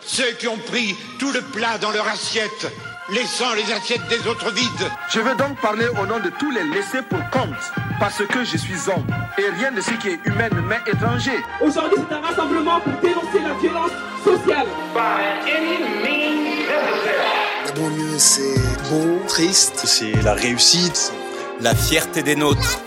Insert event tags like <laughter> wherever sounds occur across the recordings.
Ceux qui ont pris tout le plat dans leur assiette, laissant les assiettes des autres vides. Je veux donc parler au nom de tous les laissés pour compte, parce que je suis homme, et rien de ce qui est humain ne m'est étranger. Aujourd'hui, c'est un rassemblement pour dénoncer la violence sociale. La banlieue, c'est beau, triste. C'est la réussite, la fierté des nôtres.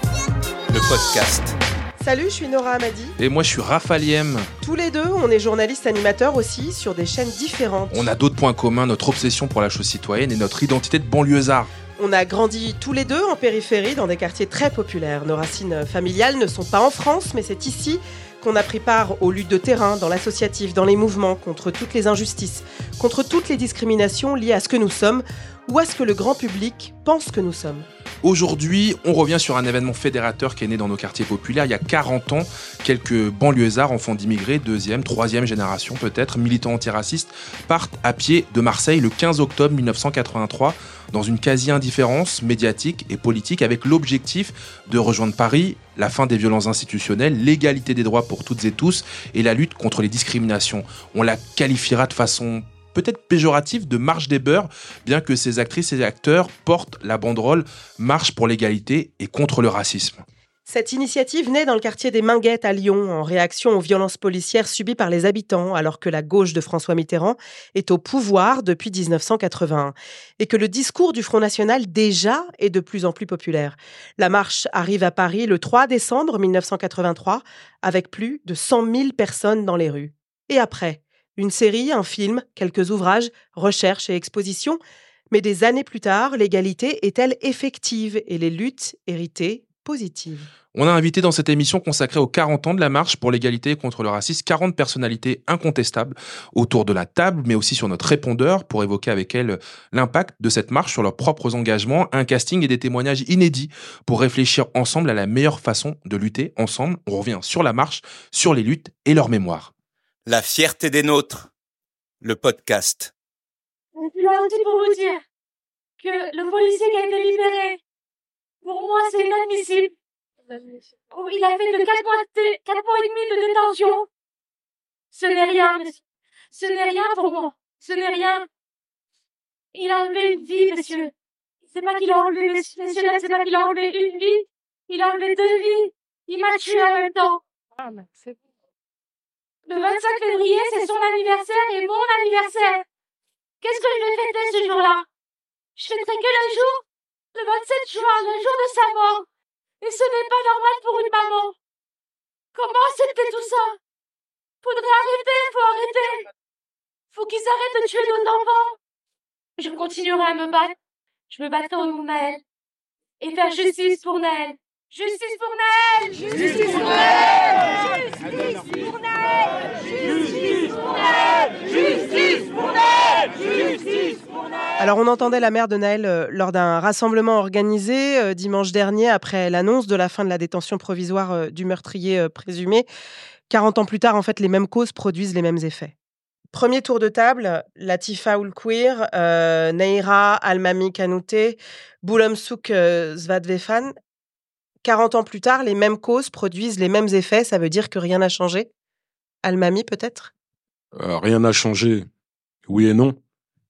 Le podcast. Salut, je suis Nora Amadi. Et moi, je suis Raphaël Tous les deux, on est journalistes animateurs aussi sur des chaînes différentes. On a d'autres points communs, notre obsession pour la chose citoyenne et notre identité de banlieusard. On a grandi tous les deux en périphérie dans des quartiers très populaires. Nos racines familiales ne sont pas en France, mais c'est ici qu'on a pris part aux luttes de terrain, dans l'associatif, dans les mouvements, contre toutes les injustices, contre toutes les discriminations liées à ce que nous sommes ou à ce que le grand public pense que nous sommes. Aujourd'hui, on revient sur un événement fédérateur qui est né dans nos quartiers populaires il y a 40 ans. Quelques banlieusards, enfants d'immigrés, deuxième, troisième génération peut-être, militants antiracistes, partent à pied de Marseille le 15 octobre 1983 dans une quasi-indifférence médiatique et politique avec l'objectif de rejoindre Paris, la fin des violences institutionnelles, l'égalité des droits pour toutes et tous et la lutte contre les discriminations. On la qualifiera de façon peut-être péjoratif de marche des beurs, bien que ces actrices et acteurs portent la banderole Marche pour l'égalité et contre le racisme. Cette initiative naît dans le quartier des Minguettes à Lyon en réaction aux violences policières subies par les habitants alors que la gauche de François Mitterrand est au pouvoir depuis 1981 et que le discours du Front National déjà est de plus en plus populaire. La marche arrive à Paris le 3 décembre 1983 avec plus de 100 000 personnes dans les rues. Et après une série, un film, quelques ouvrages, recherches et expositions. Mais des années plus tard, l'égalité est-elle effective et les luttes héritées positives? On a invité dans cette émission consacrée aux 40 ans de la marche pour l'égalité contre le racisme 40 personnalités incontestables autour de la table, mais aussi sur notre répondeur pour évoquer avec elles l'impact de cette marche sur leurs propres engagements, un casting et des témoignages inédits pour réfléchir ensemble à la meilleure façon de lutter ensemble. On revient sur la marche, sur les luttes et leur mémoire. La fierté des nôtres, le podcast. Je suis là aussi pour vous dire que le policier qui a été libéré, pour moi, c'est inadmissible. Oh, il a fait de 4 mois, de, 4 mois et demi de détention. Ce n'est rien, monsieur. Ce n'est rien pour moi. Ce n'est rien. Il a enlevé une vie, monsieur. C'est pas qu'il a enlevé, monsieur, c'est pas qu'il a enlevé une vie. Il a enlevé deux vies. Il m'a tué en même temps. Ah, mais c'est le 25 février, c'est son anniversaire et mon anniversaire. Qu'est-ce que je vais fêter ce jour-là? Je fêterai que le jour, le 27 juin, le jour de sa mort. Et ce n'est pas normal pour une maman. Comment c'était tout ça? Faudrait arrêter, faut arrêter. Faut qu'ils arrêtent de tuer nos enfants. Je continuerai à me battre. Je me battrai pour Naël. Et faire justice pour Naël. Justice pour Naël Justice pour Naël Justice pour Naël Alors on entendait la mère de Naël euh, lors d'un rassemblement organisé euh, dimanche dernier après l'annonce de la fin de la détention provisoire euh, du meurtrier présumé. 40 ans plus tard, en fait, les mêmes causes produisent les mêmes effets. Premier tour de table, Latifa Oulkouir, Neira Almami Kanouté, Boulamsouk Zvadvefan. 40 ans plus tard, les mêmes causes produisent les mêmes effets. Ça veut dire que rien n'a changé Almami, peut-être? Euh, Rien n'a changé. Oui et non.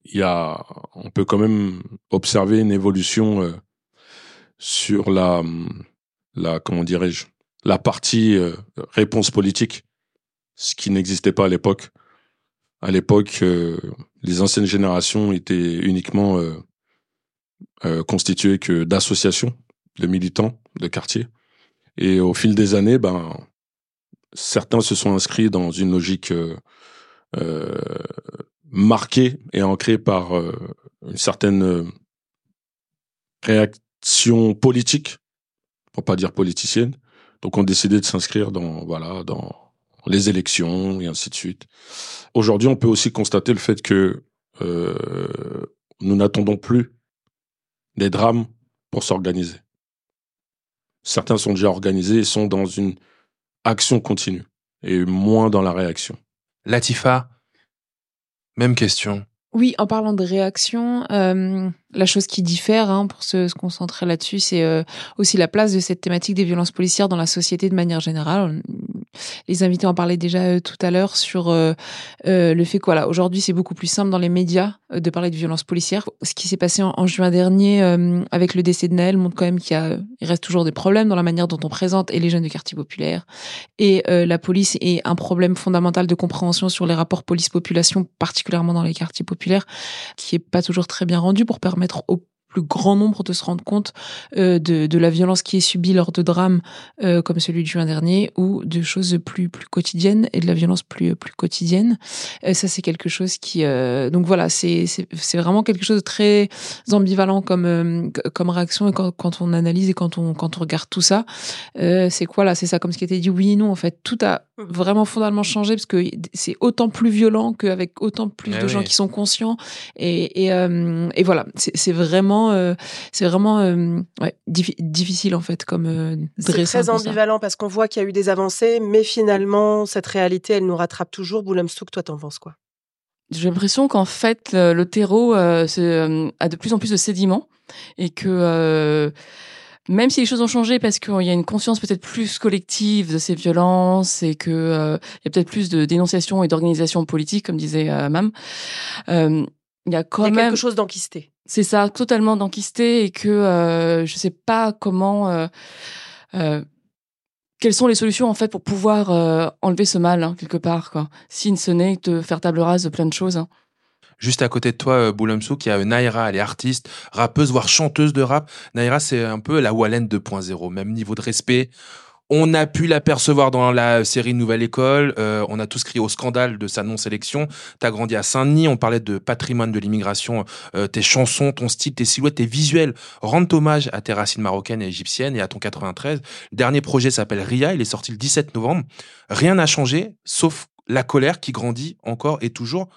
Il y a, on peut quand même observer une évolution euh, sur la, la, comment dirais-je, la partie euh, réponse politique, ce qui n'existait pas à l'époque. À l'époque, les anciennes générations étaient uniquement constituées que d'associations de militants de quartier. Et au fil des années, ben, certains se sont inscrits dans une logique euh, euh, marquée et ancrée par euh, une certaine euh, réaction politique, pour pas dire politicienne. Donc, on décidé de s'inscrire dans, voilà, dans les élections et ainsi de suite. Aujourd'hui, on peut aussi constater le fait que euh, nous n'attendons plus des drames pour s'organiser. Certains sont déjà organisés et sont dans une action continue et moins dans la réaction. Latifa, même question. Oui, en parlant de réaction, euh, La chose qui diffère, hein, pour se, concentrer là-dessus, c'est euh, aussi la place de cette thématique des violences policières dans la société de manière générale. Les invités en parlaient déjà euh, tout à l'heure sur euh, le fait que voilà, aujourd'hui c'est beaucoup plus simple dans les médias de parler de violences policières. Ce qui s'est passé en, juin dernier avec le décès de Naël montre quand même qu'il il reste toujours des problèmes dans la manière dont on présente et les jeunes du quartier populaire et la police est un problème fondamental de compréhension sur les rapports police-population, particulièrement dans les quartiers populaires, qui est pas toujours très bien rendu pour permettre au plus grand nombre de se rendre compte euh, de, de, la violence qui est subie lors de drames euh, comme celui de juin dernier ou de choses plus plus quotidiennes et de la violence plus plus quotidienne. Euh, ça c'est quelque chose qui donc voilà c'est c'est vraiment quelque chose de très ambivalent comme comme réaction et quand, quand on analyse et quand on quand on regarde tout ça. C'est quoi là c'est ça comme ce qui était dit oui et non en fait. Tout a vraiment fondamentalement changé parce que c'est autant plus violent qu'avec autant plus eh de gens qui sont conscients et et, et voilà c'est vraiment euh, c'est vraiment euh, difficile en fait comme euh, C'est très ambivalent parce qu'on voit qu'il y a eu des avancées, mais finalement cette réalité, elle nous rattrape toujours. Boulem Souk, toi, t'en penses quoi? J'ai l'impression qu'en fait le terreau a de plus en plus de sédiments et que même si les choses ont changé parce qu'il y a une conscience peut-être plus collective de ces violences et que il y a peut-être plus de dénonciation et d'organisation politique, comme disait Mam, il y a quand même quelque chose d'enquisté c'est ça, totalement d'enquisté et que euh, je sais pas comment. Euh, euh, quelles sont les solutions en fait pour pouvoir euh, enlever ce mal hein, quelque part quoi Si ce n'est de faire table rase de plein de choses. Hein. Juste à côté de toi, Boulemsou, qui a Naira, elle est artiste, rappeuse, voire chanteuse de rap. Naira, c'est un peu la Wallen 2.0, même niveau de respect. On a pu l'apercevoir dans la série Nouvelle École. Euh, on a tous crié au scandale de sa non-sélection. T'as grandi à Saint-Denis. On parlait de patrimoine de l'immigration. Euh, tes chansons, ton style, tes silhouettes, tes visuels rendent hommage à tes racines marocaines et égyptiennes et à ton 93. Le dernier projet s'appelle Ria. Il est sorti le 17 novembre. Rien n'a changé, sauf la colère qui grandit encore et toujours.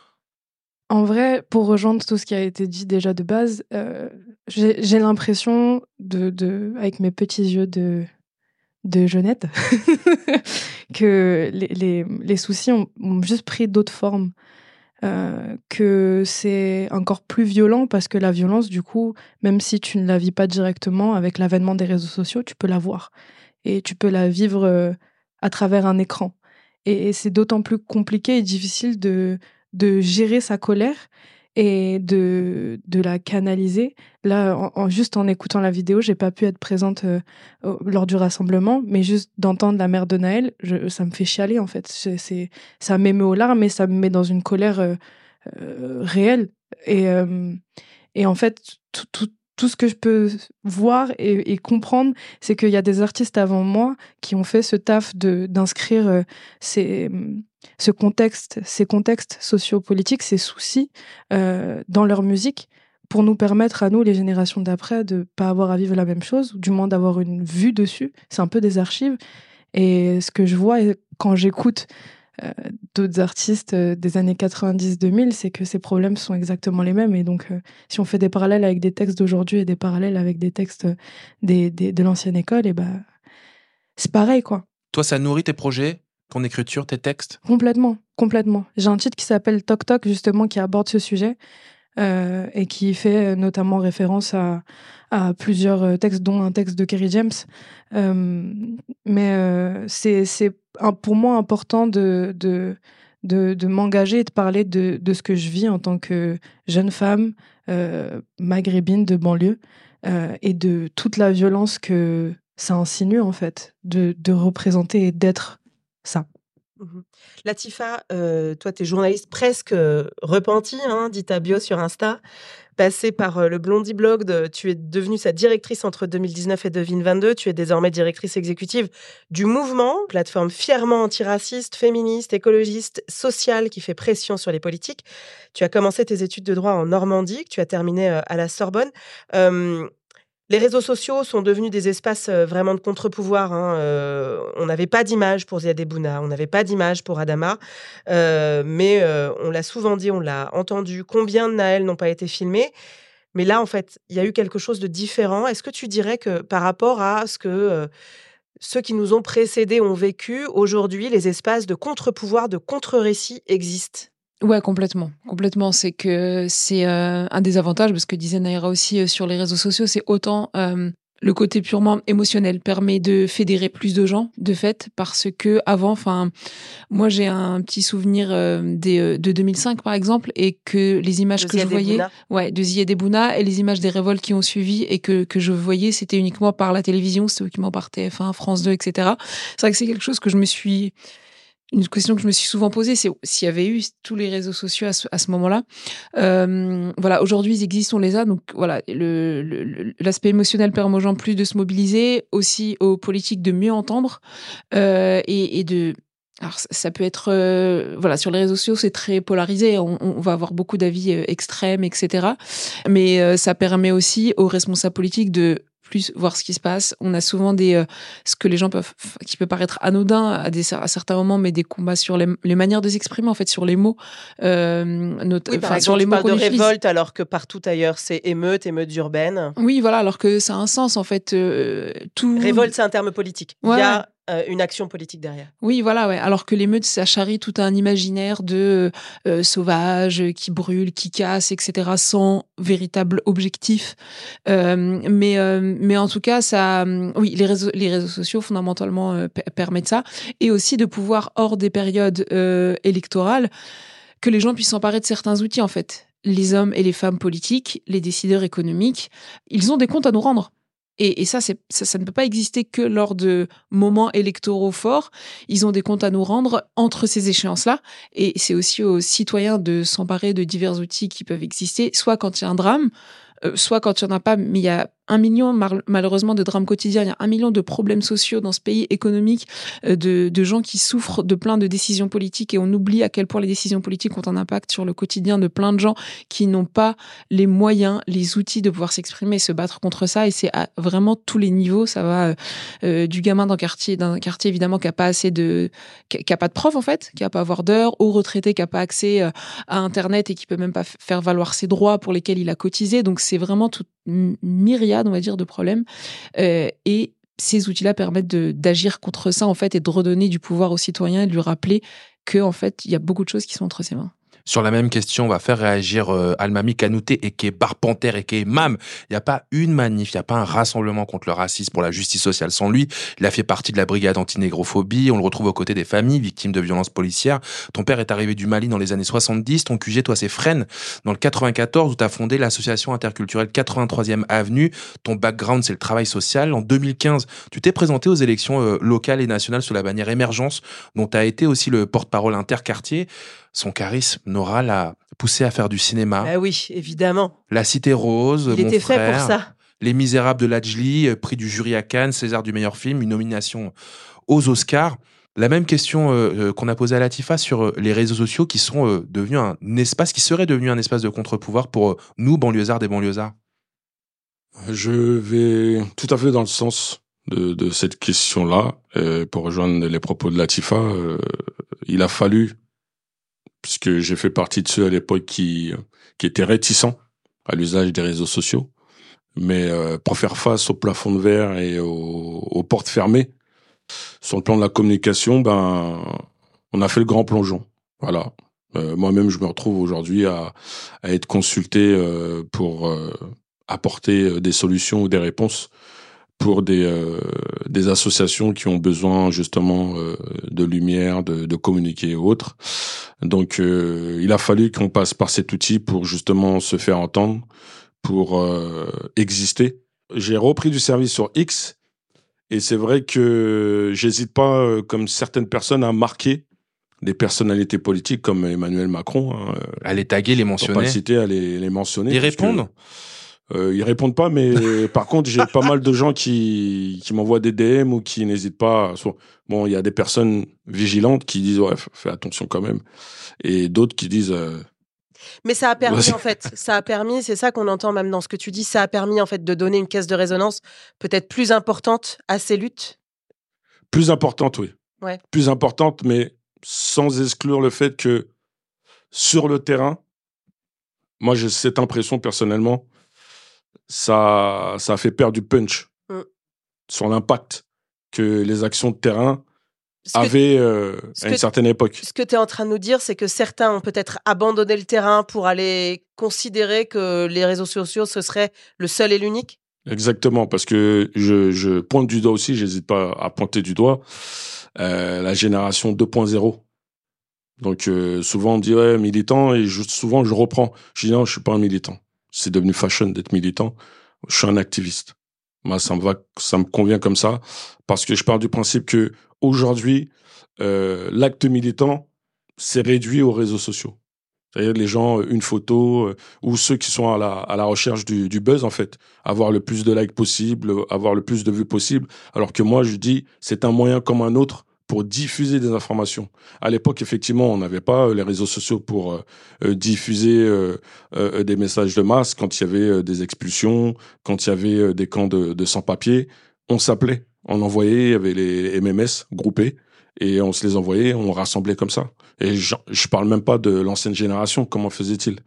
En vrai, pour rejoindre tout ce qui a été dit déjà de base, euh, j'ai l'impression avec mes petits yeux de de Jeannette <laughs> que les, les, les, soucis ont, juste pris d'autres formes. Euh, que c'est encore plus violent parce que la violence, du coup, même si tu ne la vis pas directement, avec l'avènement des réseaux sociaux, tu peux la voir. Et tu peux la vivre euh, à travers un écran. Et, et c'est d'autant plus compliqué et difficile de, de gérer sa colère et de, de la canaliser. Là, juste en écoutant la vidéo, j'ai pas pu être présente euh, lors du rassemblement, mais juste d'entendre la mère de Naël, ça me fait chialer en fait. C'est, ça m'émeut aux larmes, mais ça me met dans une colère euh, euh, réelle. Et, et en fait, tout, tout, tout ce que je peux voir et, et comprendre, c'est qu'il y a des artistes avant moi qui ont fait ce taf de d'inscrire ces ce contexte, ces contextes sociopolitiques, ces soucis euh, dans leur musique pour nous permettre à nous, les générations d'après, de pas avoir à vivre la même chose, ou du moins d'avoir une vue dessus. C'est un peu des archives. Et ce que je vois quand j'écoute euh, d'autres artistes euh, des années 90-2000, c'est que ces problèmes sont exactement les mêmes. Et donc, si on fait des parallèles avec des textes d'aujourd'hui et des parallèles avec des textes des, de l'ancienne école, et ben, c'est pareil, quoi. Toi, ça nourrit tes projets? Ton écriture, tes textes? Complètement, complètement. J'ai un titre qui s'appelle Toc Toc, justement, qui aborde ce sujet euh, et qui fait notamment référence à, à, plusieurs textes, dont un texte de Kerry James. Euh, mais euh, c'est pour moi important de, de, de, de m'engager et de parler de, de, ce que je vis en tant que jeune femme euh, maghrébine de banlieue euh, et de toute la violence que ça insinue, en fait, de, de représenter et d'être ça. Mmh Latifa, euh, toi, tu es journaliste presque euh, repenti, hein, dit ta bio sur Insta, passé par euh, le Blondie Blog, tu es devenue sa directrice entre 2019 et 2022, tu es désormais directrice exécutive du mouvement, plateforme fièrement antiraciste, féministe, écologiste, sociale qui fait pression sur les politiques. Tu as commencé tes études de droit en Normandie, que tu as terminé à la Sorbonne. Les réseaux sociaux sont devenus des espaces euh, vraiment de contre-pouvoir. Hein. Euh, on n'avait pas d'image pour Ziad Bouna, on n'avait pas d'image pour Adama, euh, mais on l'a souvent dit, on l'a entendu. Combien de Naël n'ont pas été filmés Mais là, en fait, il y a eu quelque chose de différent. Est-ce que tu dirais que par rapport à ce que ceux qui nous ont précédés ont vécu, aujourd'hui, les espaces de contre-pouvoir, de contre-récit existent? Ouais, complètement, complètement. C'est que c'est euh, un des avantages, parce que disait Naira aussi euh, sur les réseaux sociaux, c'est autant euh, le côté purement émotionnel permet de fédérer plus de gens, de fait, parce que avant, enfin, moi j'ai un petit souvenir des, de 2005 par exemple, et que les images De que je voyais, ouais, de Ziad Ebouna et les images des révoltes qui ont suivi et que que je voyais, c'était uniquement par la télévision, c'était uniquement par TF1, France 2, etc. C'est vrai que c'est quelque chose que je me suis une question que je me suis souvent posée, c'est s'il y avait eu tous les réseaux sociaux à ce, moment-là. Euh, voilà, aujourd'hui ils existent, on les a. Donc voilà, l'aspect émotionnel permet aux gens plus de se mobiliser, aussi aux politiques de mieux entendre euh, et, de alors, ça- peut être, euh, voilà, sur les réseaux sociaux, c'est très polarisé. On, on va avoir beaucoup d'avis euh, extrêmes, etc. Mais euh, ça permet aussi aux responsables politiques de plus voir ce qui se passe. On a souvent des, euh, ce que les gens peuvent, qui peut paraître anodin à, des, à certains moments, mais des combats sur les, les manières de s'exprimer, en fait, sur les mots, euh, not- Oui, par exemple, sur les tu mots parles de utilise. révolte alors que partout ailleurs c'est émeute, émeute urbaine. Oui, voilà, alors que ça a un sens, en fait. euh, tout... Révolte, c'est un terme politique. Il Ouais, y a euh, une action politique derrière. Oui, voilà. Alors que l'émeute, ça charrie tout un imaginaire de euh, euh, qui brûlent, qui cassent, etc., sans véritable objectif. Mais, en tout cas, oui, les réseaux, les réseaux sociaux fondamentalement per- permettent ça, et aussi de pouvoir hors des périodes électorales que les gens puissent s'emparer de certains outils en fait. Les hommes et les femmes politiques, les décideurs économiques, ils ont des comptes à nous rendre. Et, et ça, ça, ça ne peut pas exister que lors de moments électoraux forts. Ils ont des comptes à nous rendre entre ces échéances-là. Et c'est aussi aux citoyens de s'emparer de divers outils qui peuvent exister, soit quand il y a un drame, euh, soit quand il n'y en a pas, mais il y a un million, malheureusement, de drames quotidiens, il y a un million de problèmes sociaux dans ce pays économique, euh, de, de gens qui souffrent de plein de décisions politiques et on oublie à quel point les décisions politiques ont un impact sur le quotidien de plein de gens qui n'ont pas les moyens, les outils de pouvoir s'exprimer et se battre contre ça. Et c'est à vraiment tous les niveaux. Ça va euh, euh, du gamin d'un quartier, d'un quartier évidemment qui a pas assez de, qui a- pas de prof en fait, qui a pas avoir d'heures, au retraité qui a pas accès euh, à Internet et qui peut même pas faire valoir ses droits pour lesquels il a cotisé. Donc c'est vraiment toute une myriade, on va dire, de problèmes. Euh, et ces outils-là permettent d'agir contre ça en fait et de redonner du pouvoir aux citoyens et de lui rappeler que en fait il y a beaucoup de choses qui sont entre ses mains. Sur la même question, on va faire réagir euh, Almami Kanouté et qui est Barpenter et qui est Mam. Il n'y a pas une manif, il n'y a pas un rassemblement contre le racisme pour la justice sociale sans lui. Il a fait partie de la brigade antinégrophobie. On le retrouve aux côtés des familles victimes de violences policières. Ton père est arrivé du Mali dans les années 70. Ton QG, toi, c'est Fresnes dans le 94 où tu as fondé l'association interculturelle 83e Avenue. Ton background, c'est le travail social. En 2015, tu t'es présenté aux élections euh, locales et nationales sous la bannière Émergence, dont tu as été aussi le porte-parole interquartier. Son charisme, Nora, l'a poussé à faire du cinéma. Ah oui, évidemment. La Cité Rose, Il Mon était fait pour ça. Les Misérables de Lajli, euh, prix du jury à Cannes, César du meilleur film, une nomination aux Oscars. La même question euh, euh, qu'on a posée à Latifa sur les réseaux sociaux qui sont euh, devenus un espace, qui serait devenu un espace de contre-pouvoir pour euh, nous, banlieusards des banlieusards. Je vais tout à fait dans le sens de, de cette question-là. Pour rejoindre les propos de Latifa, euh, il a fallu, puisque j'ai fait partie de ceux à l'époque qui, qui étaient réticents à l'usage des réseaux sociaux, mais euh, pour faire face au plafond de verre et aux, aux portes fermées, sur le plan de la communication, ben, on a fait le grand plongeon. Voilà. Euh, Moi-même, je me retrouve aujourd'hui à, à être consulté euh, pour euh, apporter euh, des solutions ou des réponses pour des, euh, des associations qui ont besoin justement euh, de lumière, de, de communiquer et autres. Donc, euh, il a fallu qu'on passe par cet outil pour justement se faire entendre, pour euh, exister. J'ai repris du service sur X et c'est vrai que j'hésite pas, euh, comme certaines personnes, à marquer des personnalités politiques comme Emmanuel Macron. Hein, à les taguer, les Pour mentionner. pas le citer, à les, les mentionner. Que, répondent euh, Ils répondent pas, mais <laughs> par contre, j'ai pas mal de gens qui, qui m'envoient des DM ou qui n'hésitent pas. à- Bon, il y a des personnes vigilantes qui disent, ouais, fais attention quand même. Et d'autres qui disent, euh, Mais ça a <laughs> permis, en fait, ça a permis, c'est ça qu'on entend même dans ce que tu dis, ça a permis, en fait, de donner une caisse de résonance peut-être plus importante à ces luttes? plus importante, oui. Ouais. Plus importante, mais sans exclure le fait que sur le terrain, moi j'ai cette impression personnellement, ça, ça fait perdre du punch Mm. sur l'impact que les actions de terrain avait euh, à une certaine époque. Ce que tu es en train de nous dire, c'est que certains ont peut-être abandonné le terrain pour aller considérer que les réseaux sociaux, ce serait le seul et l'unique? Exactement, parce que je, je pointe du doigt aussi, j'hésite pas à pointer du doigt, euh, la génération 2.0. Donc euh, souvent on dit ouais militant et je, souvent je reprends. Je dis non, je suis pas un militant. C'est devenu fashion d'être militant. Je suis un activiste. Moi ça me convient comme ça parce que je pars du principe que aujourd'hui euh, l'acte militant s'est réduit aux réseaux sociaux. C'est-à-dire les gens, une photo, euh, ou ceux qui sont à la, à la recherche du, du buzz, en fait. Avoir le plus de likes possible, avoir le plus de vues possible. Alors que moi, je dis, c'est un moyen comme un autre pour diffuser des informations. À l'époque, effectivement, on n'avait pas euh, les réseaux sociaux pour euh, euh, diffuser des messages de masse quand il y avait des expulsions, quand il y avait des camps de, de sans-papiers. On s'appelait, on envoyait, il y avait les MMS groupés et on se les envoyait, on rassemblait comme ça. Et je, je parle même pas de l'ancienne génération, comment faisait-il?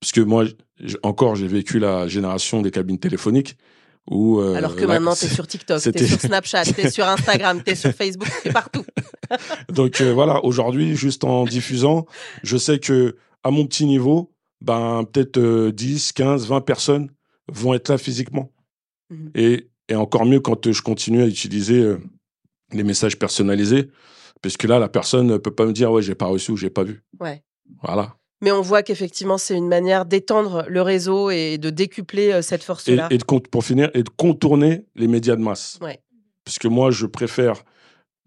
Parce que moi, encore, j'ai vécu la génération des cabines téléphoniques. Où, euh, Alors que maintenant, tu es sur TikTok, tu es sur Snapchat, tu es sur Instagram, tu es sur Facebook, tu es partout. <laughs> Donc euh, voilà, aujourd'hui, juste en diffusant, je sais que à mon petit niveau, ben, peut-être euh, 10, 15, 20 personnes vont être là physiquement. Mmh. Et, et encore mieux quand je continue à utiliser euh, les messages personnalisés, parce que là, la personne ne peut pas me dire, ouais, j'ai pas reçu ou j'ai pas vu. Ouais. Voilà. Mais on voit qu'effectivement, c'est une manière d'étendre le réseau et de décupler euh, cette Et, force-là. et de, con- pour finir, et de contourner les médias de masse. Ouais. Parce que moi, je préfère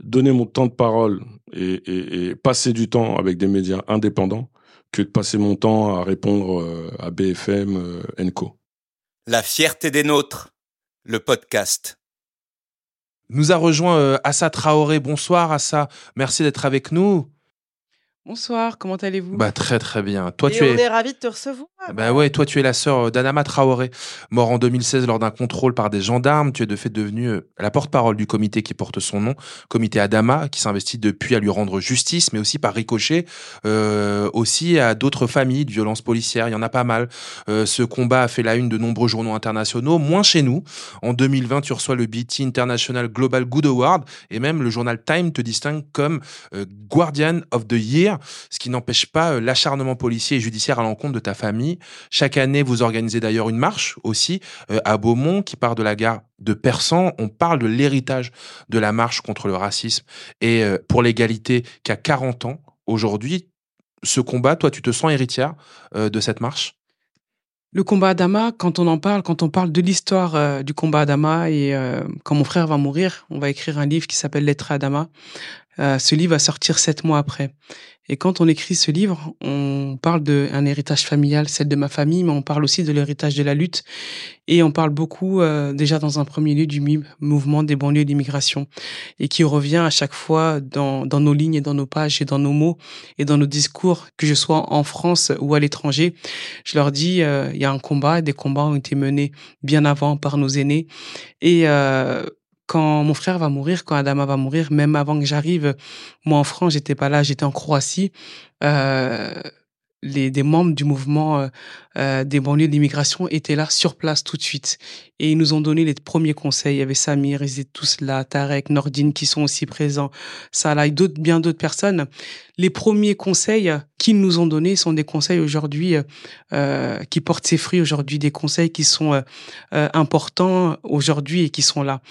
donner mon temps de parole et, et- et passer du temps avec des médias indépendants que de passer mon temps à répondre euh, à BFM, euh, Enco. La fierté des nôtres, le podcast. Nous a rejoint euh, Assa Traoré. Bonsoir Assa, merci d'être avec nous. Bonsoir, comment allez-vous? Bah très très bien. Toi et tu on es est ravis de te recevoir. Bah ouais, toi tu es la sœur d'Anama Traoré, mort en 2016 lors d'un contrôle par des gendarmes. Tu es de fait devenue euh, la porte-parole du comité qui porte son nom, comité Adama, qui s'investit depuis à lui rendre justice, mais aussi par ricochet, euh, aussi à d'autres familles de violences policières. Il y en a pas mal. Euh, ce combat a fait la une de nombreux journaux internationaux, moins chez nous. En 2020, tu reçois le BT International Global Good Award et même le journal Time te distingue comme euh, Guardian of the Year, ce qui n'empêche pas euh, l'acharnement policier et judiciaire à l'encontre de ta famille. Chaque année, vous organisez d'ailleurs une marche aussi euh, à Beaumont qui part de la gare de Persan. On parle de l'héritage de la marche contre le racisme et euh, pour l'égalité qui a 40 ans aujourd'hui. Ce combat, toi, tu te sens héritière de cette marche? Le combat Adama, quand on en parle, quand on parle de l'histoire du combat Adama et quand mon frère va mourir, on va écrire un livre qui s'appelle Lettre à Adama. Ce livre va sortir sept mois après. Et quand on écrit ce livre, on parle d'un héritage familial, celle de ma famille, mais on parle aussi de l'héritage de la lutte. Et on parle beaucoup, euh, déjà dans un premier lieu, du MIB, Mouvement des banlieues d'immigration, et qui revient à chaque fois dans, nos lignes et dans nos pages et dans nos mots et dans nos discours, que je sois en France ou à l'étranger. Je leur dis, euh, il y a un combat, des combats ont été menés bien avant par nos aînés. Et euh, quand mon frère va mourir, quand Adama va mourir, même avant que j'arrive, moi en France, j'étais pas là, j'étais en Croatie. Euh, les des membres du mouvement euh, euh, des banlieues d'immigration étaient là sur place tout de suite et ils nous ont donné les premiers conseils. Il y avait Samir, ils étaient tous là, Tarek, Nordine qui sont aussi présents, Salah et d'autres, bien d'autres personnes. Les premiers conseils qu'ils nous ont donnés sont des conseils aujourd'hui euh, qui portent ses fruits aujourd'hui, des conseils qui sont euh, euh, importants aujourd'hui et qui sont là.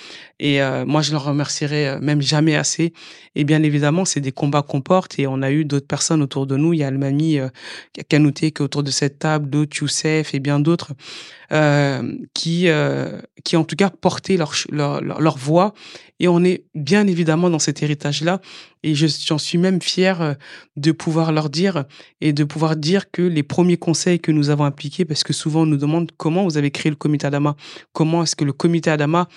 Et euh, moi, je leur remercierai euh, même jamais assez. Et bien évidemment, c'est des combats qu'on porte et on a eu d'autres personnes autour de nous. Il y a le Mami euh, Kanouté qui autour de cette table, d'autres Youssef et bien d'autres euh, qui, euh, qui en tout cas portaient leur, leur, leur, voix. Et on est bien évidemment dans cet héritage-là. Et je- j'en suis même fier euh, de pouvoir leur dire et de pouvoir dire que les premiers conseils que nous avons appliqués, parce que souvent on nous demande comment vous avez créé le comité Adama, comment est-ce que le comité Adama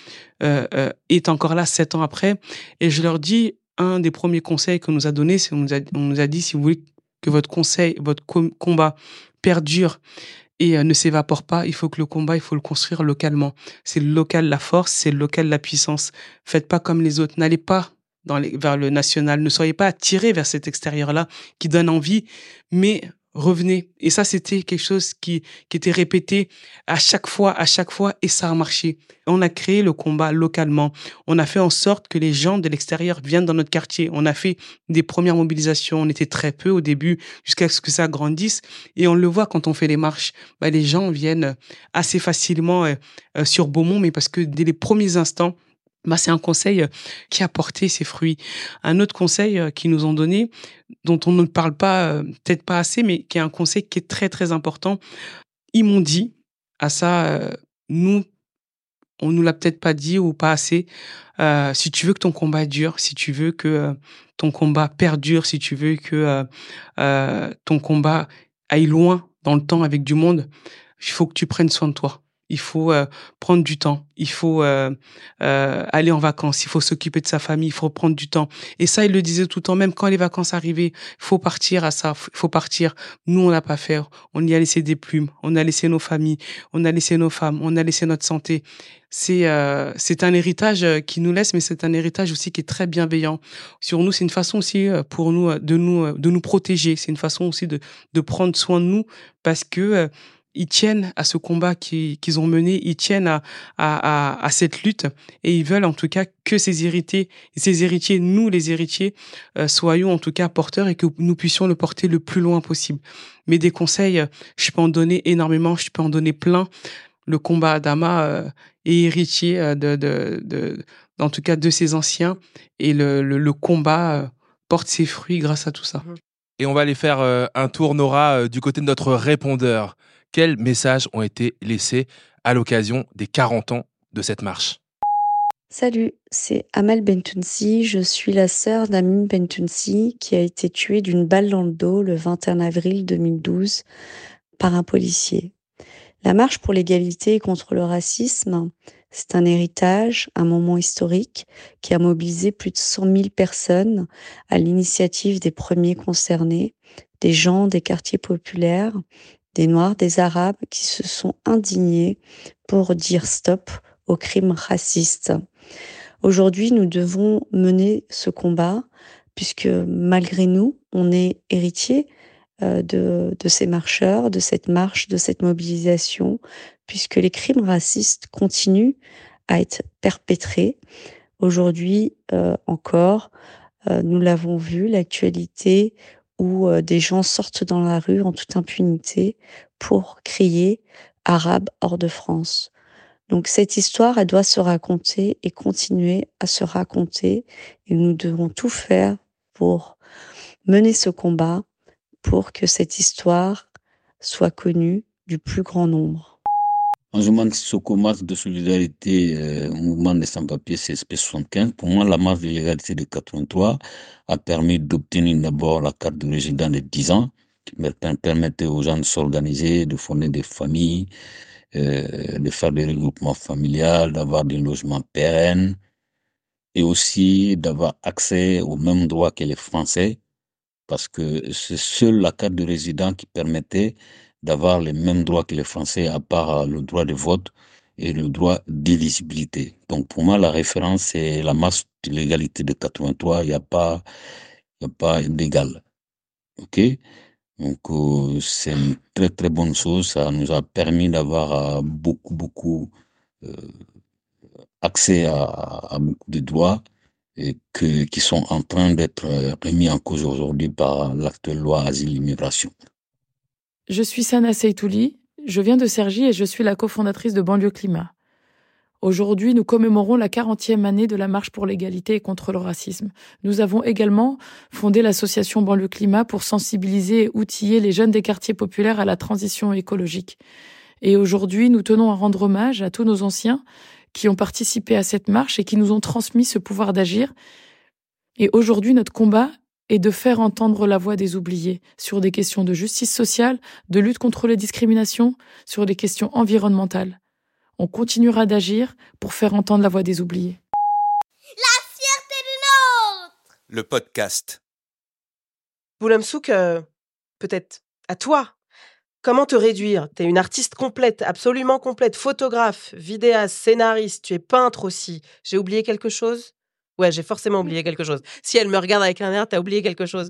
est encore là sept ans après. Et je leur dis, un des premiers conseils qu'on nous a donné, c'est on nous a, on nous a dit, si vous voulez que votre conseil, votre com- combat perdure et euh, ne s'évapore pas, il faut que le combat, il faut le construire localement. C'est local la force, c'est local la puissance. Faites pas comme les autres, n'allez pas dans les, vers le national, ne soyez pas attirés vers cet extérieur-là qui donne envie, mais revenez. Et ça, c'était quelque chose qui, qui était répété à chaque fois, à chaque fois, et ça a marché. On a créé le combat localement. On a fait en sorte que les gens de l'extérieur viennent dans notre quartier. On a fait des premières mobilisations. On était très peu au début, jusqu'à ce que ça grandisse. Et on le voit quand on fait les marches. Bah, les gens viennent assez facilement euh, euh, sur Beaumont, mais parce que dès les premiers instants, bah, c'est un conseil euh, qui a porté ses fruits. Un autre conseil euh, qu'ils nous ont donné, dont on ne parle pas, euh, peut-être pas assez, mais qui est un conseil qui est très très important. Ils m'ont dit, à ça, nous, on nous l'a peut-être pas dit ou pas assez. si tu veux que ton combat dure, si tu veux que ton combat perdure, si tu veux que ton combat aille loin dans le temps avec du monde, il faut que tu prennes soin de toi il faut euh, prendre du temps, il faut euh, euh, aller en vacances, il faut s'occuper de sa famille, il faut prendre du temps. Et ça, il le disait tout le temps, même quand les vacances arrivaient, il faut partir à ça, il faut partir. Nous, on n'a pas fait, on y a laissé des plumes, on a laissé nos familles, on a laissé nos femmes, on a laissé notre santé. C'est c'est un héritage qui nous laisse, mais c'est un héritage aussi qui est très bienveillant sur nous. C'est une façon aussi pour nous de nous de nous protéger. C'est une façon aussi de de prendre soin de nous parce que ils tiennent à ce combat qu'ils ont mené, ils tiennent à, cette lutte et ils veulent en tout cas que ces héritiers, ces héritiers, nous les héritiers, euh, soyons en tout cas porteurs et que nous puissions le porter le plus loin possible. Mais des conseils, je peux en donner énormément, je peux en donner plein. Le combat Adama euh, est héritier euh, de, tout cas de ses anciens et le combat porte ses fruits grâce à tout ça. Et on va aller faire un tour, Nora, du côté de notre répondeur quels messages ont été laissés à l'occasion des 40 ans de cette marche? Salut, c'est Amal Bentounsi. Je suis la sœur d'Amin Bentounsi qui a été tuée d'une balle dans le dos le 21 avril 2012 par un policier. La marche pour l'égalité et contre le racisme, c'est un héritage, un moment historique qui a mobilisé plus de 100 000 personnes à l'initiative des premiers concernés, des gens des quartiers populaires, des Noirs, des Arabes qui se sont indignés pour dire stop aux crimes racistes. Aujourd'hui, nous devons mener ce combat puisque malgré nous, on est héritier euh, de, ces marcheurs, de cette marche, de cette mobilisation, puisque les crimes racistes continuent à être perpétrés. Aujourd'hui euh, encore, euh, nous l'avons vu, l'actualité où euh, des gens sortent dans la rue en toute impunité pour crier arabe hors de France. Donc cette histoire, elle doit se raconter et continuer à se raconter et nous devons tout faire pour mener ce combat pour que cette histoire soit connue du plus grand nombre. En je demande ce combat de solidarité euh, mouvement des sans-papiers CSP 75. Pour moi, la marche de l'égalité de 83 a permis d'obtenir d'abord la carte de résident de 10 ans, qui permettait aux gens de s'organiser, de fonder des familles, euh, de faire des regroupements familiales, d'avoir des logements pérennes et aussi d'avoir accès aux mêmes droits que les Français, parce que c'est seule la carte de résident qui permettait d'avoir les mêmes droits que les Français, à part euh, le droit de vote et le droit d'éligibilité. Donc pour moi, la référence, c'est la masse de l'égalité de 83. Il n'y a pas, y a pas d'égal. OK? Donc euh, c'est une très très bonne chose. Ça nous a permis d'avoir euh, beaucoup beaucoup accès à, à, beaucoup de droits et que, qui sont en train d'être remis en cause aujourd'hui par l'actuelle loi asile-immigration. Je suis Sana Seitouli, je viens de Sergi et je suis la cofondatrice de Banlieue Climat. Aujourd'hui, nous commémorons la 40e année de la marche pour l'égalité et contre le racisme. Nous avons également fondé l'association Banlieue Climat pour sensibiliser et outiller les jeunes des quartiers populaires à la transition écologique. Et aujourd'hui, nous tenons à rendre hommage à tous nos anciens qui ont participé à cette marche et qui nous ont transmis ce pouvoir d'agir. Et aujourd'hui, notre combat et de faire entendre la voix des oubliés sur des questions de justice sociale, de lutte contre les discriminations, sur des questions environnementales. On continuera d'agir pour faire entendre la voix des oubliés. La fierté du nôtre Le podcast. Boulamsouk, euh, peut-être à toi. Comment te réduire? T'es une artiste complète, absolument complète, photographe, vidéaste, scénariste, tu es peintre aussi. J'ai oublié quelque chose? Ouais, j'ai forcément oublié quelque chose. Si elle me regarde avec un air, t'as oublié quelque chose.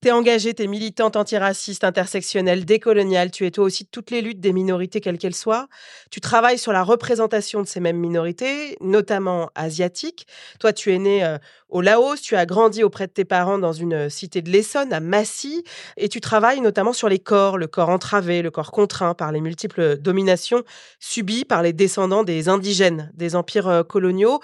T'es engagée, t'es militante antiraciste, intersectionnelle, décoloniale. Tu es toi aussi toutes les luttes des minorités, quelles qu'elles soient. Tu travailles sur la représentation de ces mêmes minorités, notamment asiatiques. Toi, tu es née euh, au Laos, tu as grandi auprès de tes parents dans une euh, cité de l'Essonne, à Massy, et tu travailles notamment sur les corps, le corps entravé, le corps contraint par les multiples dominations subies par les descendants des indigènes des empires euh, coloniaux.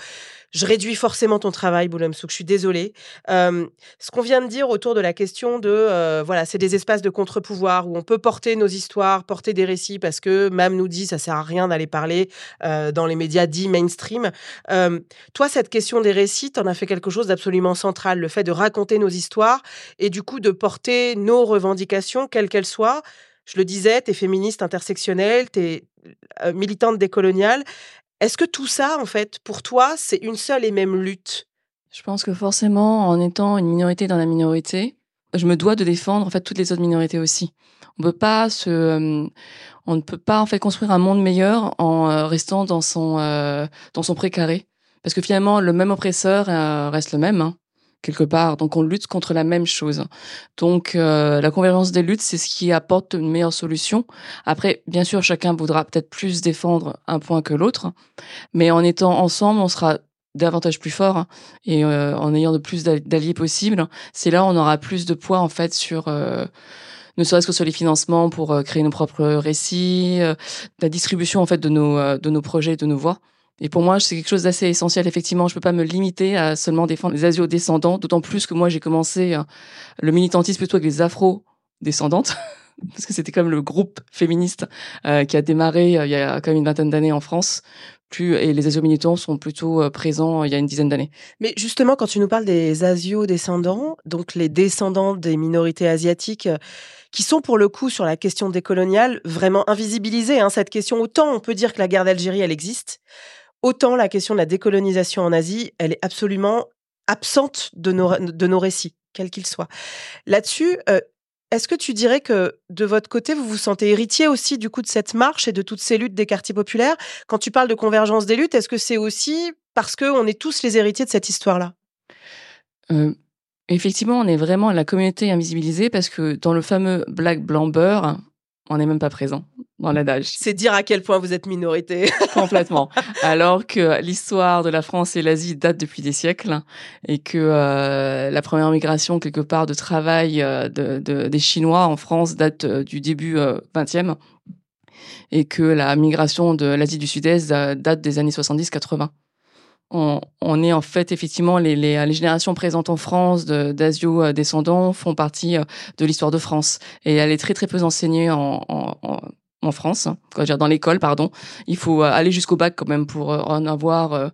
Je réduis forcément ton travail, Boulemsouk, je suis désolée. Ce qu'on vient de dire autour de la question de, euh, voilà, c'est des espaces de contre-pouvoir où on peut porter nos histoires, porter des récits, parce que Mam nous dit, ça sert à rien d'aller parler euh, dans les médias dits mainstream. Euh, toi, cette question des récits, t'en as fait quelque chose d'absolument central, le fait de raconter nos histoires et du coup de porter nos revendications, quelles qu'elles soient. Je le disais, t'es féministe intersectionnelle, t'es militante décoloniale. Est-ce que tout ça, en fait, pour toi, c'est une seule et même lutte? Je pense que forcément, en étant une minorité dans la minorité, je me dois de défendre en fait toutes les autres minorités aussi. On euh, ne peut pas en fait construire un monde meilleur en euh, restant dans son euh, dans son précaré, parce que finalement le même oppresseur reste le même. Hein quelque part. Donc on lutte contre la même chose. Donc la convergence des luttes, c'est ce qui apporte une meilleure solution. Après, bien sûr, chacun voudra peut-être plus défendre un point que l'autre, mais en étant ensemble, on sera davantage plus fort hein, et euh, en ayant de plus d'alliés possibles, c'est là où on aura plus de poids en fait sur euh, ne serait-ce que sur les financements pour euh, créer nos propres récits, euh, la distribution en fait de nos euh, de nos projets, de nos voix. Et pour moi, c'est quelque chose d'assez essentiel. Effectivement, je peux pas me limiter à seulement défendre les asio-descendants, d'autant plus que moi, j'ai commencé le militantisme plutôt avec les afro-descendantes, <laughs> parce que c'était comme le groupe féministe euh, qui a démarré euh, il y a quand même une vingtaine d'années en France. Et les asio-militants sont plutôt euh, présents euh, il y a une dizaine d'années. Mais justement, quand tu nous parles des asio-descendants, donc les descendants des minorités asiatiques, euh, qui sont pour le coup sur la question décoloniale vraiment invisibilisés, hein, cette question, autant on peut dire que la guerre d'Algérie, elle existe, autant la question de la décolonisation en Asie, elle est absolument absente de nos, de nos récits, quels qu'ils soient. Là-dessus, est-ce que tu dirais que de votre côté, vous vous sentez héritier aussi du coup de cette marche et de toutes ces luttes des quartiers populaires? Quand tu parles de convergence des luttes, est-ce que c'est aussi parce qu'on est tous les héritiers de cette histoire-là? Euh, Effectivement, on est vraiment la communauté invisibilisée parce que dans le fameux Black Blanc Beurre, on n'est même pas présent dans l'adage. C'est dire à quel point vous êtes minorité. <laughs> Complètement. Alors que l'histoire de la France et l'Asie date depuis des siècles et que euh, la première migration quelque part de travail euh, de, de, des Chinois en France date euh, du début 20e et que la migration de l'Asie du Sud-Est date des années 70-80. On, on, est en fait effectivement les, les, les générations présentes en France d'asio descendants font partie de l'histoire de France et elle est très très peu enseignée en, en, en France, hein, dire dans l'école, pardon. Il faut aller jusqu'au bac quand même pour en avoir euh,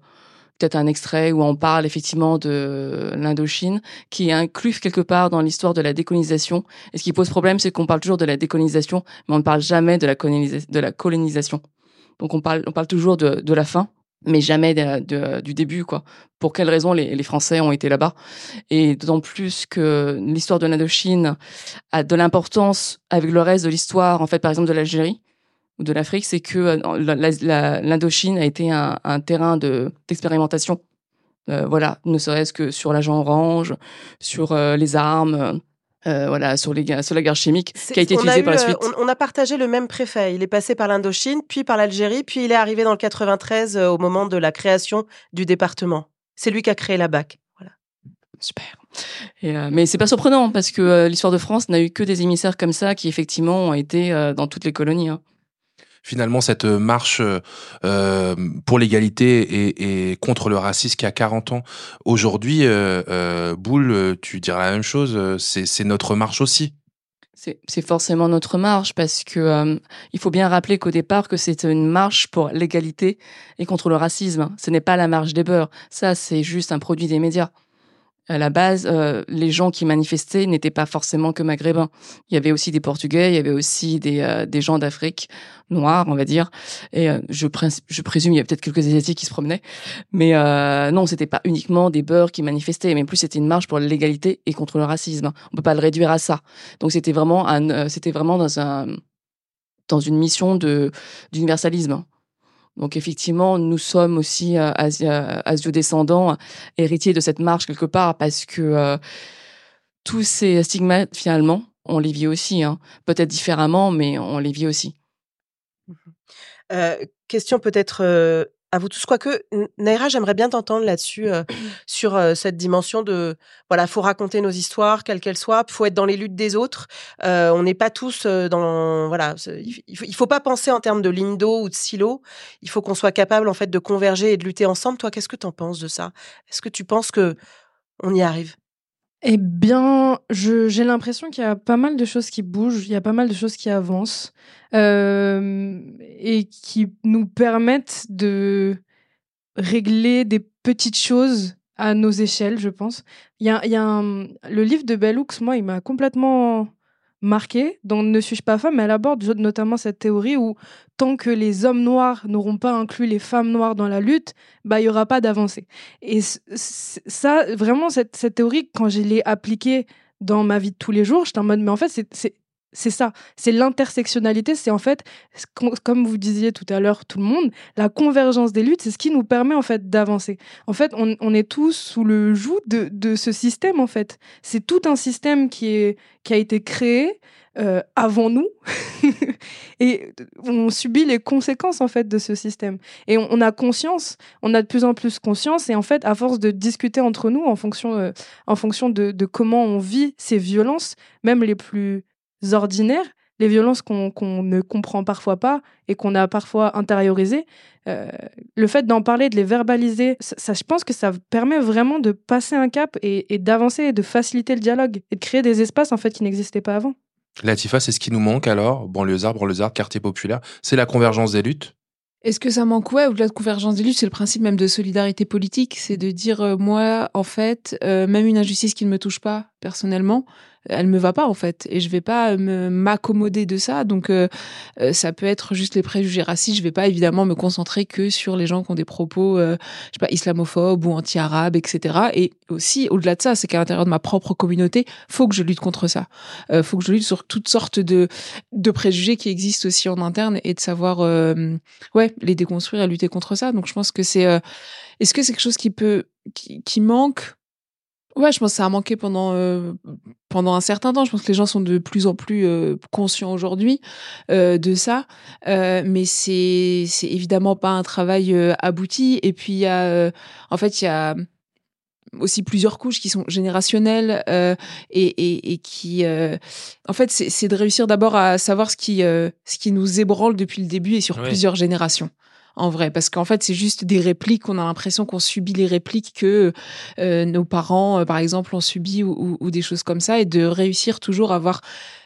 peut-être un extrait où on parle effectivement de l'Indochine, qui est inclus quelque part dans l'histoire de la décolonisation. Et ce qui pose problème, c'est qu'on parle toujours de la décolonisation, mais on ne parle jamais de la, de la colonisation. Donc on parle, on parle toujours de, de la fin, mais jamais de, de, du début, quoi. Pour quelles raisons les, Français ont été là-bas Et d'autant plus que l'histoire de l'Indochine a de l'importance avec le reste de l'histoire, en fait, par exemple de l'Algérie ou de l'Afrique, c'est que l'Indochine a été un, terrain de d'expérimentation. Euh, voilà, ne serait-ce que sur l'agent orange, sur euh, les armes, euh, voilà, sur, les, sur la guerre chimique qui a été utilisée par la suite. On, on, a partagé le même préfet. Il est passé par l'Indochine, puis par l'Algérie, puis il est arrivé dans le 93 euh, au moment de la création du département. C'est lui qui a créé la BAC. Voilà. Super. Et euh, mais c'est pas surprenant parce que euh, l'histoire de France n'a eu que des émissaires comme ça qui effectivement ont été euh, dans toutes les colonies. Hein finalement cette marche euh, pour l'égalité et, contre le racisme qui a 40 ans aujourd'hui, euh, euh, Boule, tu diras la même chose, c'est notre marche aussi. C'est forcément notre marche parce que euh, il faut bien rappeler qu'au départ que c'est une marche pour l'égalité et contre le racisme. Ce n'est pas la marche des beurs. Ça, c'est juste un produit des médias à la base, euh, les gens qui manifestaient n'étaient pas forcément que maghrébins. Il y avait aussi des Portugais, il y avait aussi des, euh, des gens d'Afrique noire, on va dire. Et euh, je, présume il y a peut-être quelques asiatiques qui se promenaient, mais euh, non, c'était pas uniquement des beurs qui manifestaient, mais plus c'était une marche pour l'égalité et contre le racisme. On peut pas le réduire à ça. Donc c'était vraiment euh, vraiment dans un dans une mission de d'universalisme. Donc effectivement, nous sommes aussi euh, asio-descendants, héritiers de cette marche quelque part, parce que euh, tous ces stigmates, finalement, on les vit aussi. Hein. Peut-être différemment, mais on les vit aussi. Euh, question peut-être euh, à vous tous. Quoique, Naira, j'aimerais bien t'entendre là-dessus, euh, <clears throat> sur euh, cette dimension de, voilà, faut raconter nos histoires, quelles qu'elles soient, faut être dans les luttes des autres. Euh, on n'est pas tous euh, dans, voilà, il faut, il faut pas penser en termes de ligne d'eau ou de silo. Il faut qu'on soit capable, en fait, de converger et de lutter ensemble. Toi, qu'est-ce que tu en penses de ça? Est-ce que tu penses que on y arrive? Eh bien, j'ai l'impression qu'il y a pas mal de choses qui bougent, il y a pas mal de choses qui avancent euh, et qui nous permettent de régler des petites choses à nos échelles, je pense. Il y a, il y a un- le livre de Bell Hooks, moi, il m'a complètement marqué. Dans Ne suis-je pas femme, elle aborde notamment cette théorie où tant que les hommes noirs n'auront pas inclus les femmes noires dans la lutte, bah il y aura pas d'avancée. Et ça, vraiment, cette, cette théorie, quand je l'ai appliquée dans ma vie de tous les jours, j'étais en mode, mais en fait, c'est- c'est ça, c'est l'intersectionnalité, c'est en fait, comme vous disiez tout à l'heure, tout le monde, la convergence des luttes, c'est ce qui nous permet en fait d'avancer. En fait, on, est tous sous le joug de, ce système en fait. C'est tout un système qui, est, qui a été créé euh, avant nous <laughs> et on subit les conséquences en fait de ce système. Et on, a conscience, on a de plus en plus conscience et en fait, à force de discuter entre nous en fonction, euh, en fonction de comment on vit ces violences, même les plus ordinaires, les violences qu'on ne comprend parfois pas et qu'on a parfois intériorisées, euh, le fait d'en parler, de les verbaliser, ça, ça, je pense que ça permet vraiment de passer un cap et, et d'avancer et de faciliter le dialogue et de créer des espaces en fait qui n'existaient pas avant. Latifa, c'est ce qui nous manque alors, banlieusards, banlieusards, quartier populaire, c'est la convergence des luttes? Est-ce que ça manque? Ouais, au-delà de convergence des luttes, c'est le principe même de solidarité politique, c'est de dire euh, moi, en fait, euh, même une injustice qui ne me touche pas personnellement, elle me va pas en fait, et je vais pas me m'accommoder de ça. Donc euh, euh, ça peut être juste les préjugés racistes. Je vais pas évidemment me concentrer que sur les gens qui ont des propos, euh, je sais pas, islamophobes ou anti-arabes, etc. Et aussi, au-delà de ça, c'est qu'à l'intérieur de ma propre communauté, faut que je lutte contre ça. Euh, faut que je lutte sur toutes sortes de de préjugés qui existent aussi en interne et de savoir, euh, ouais, les déconstruire et lutter contre ça. Donc je pense que c'est, euh, est-ce que c'est quelque chose qui peut, qui, qui manque Ouais, je pense que ça a manqué pendant euh, pendant un certain temps. Je pense que les gens sont de plus en plus euh, conscients aujourd'hui euh, de ça, euh, mais c'est c'est évidemment pas un travail euh, abouti. Et puis il y a, euh, en fait, il y a aussi plusieurs couches qui sont générationnelles euh, et, et, et qui, euh, en fait, c'est c'est de réussir d'abord à savoir ce qui euh, ce qui nous ébranle depuis le début et sur Ouais. plusieurs générations en vrai, parce qu'en fait, c'est juste des répliques. On a l'impression qu'on subit les répliques que euh, nos parents, euh, par exemple, ont subi ou, ou- ou des choses comme ça, et de réussir toujours à avoir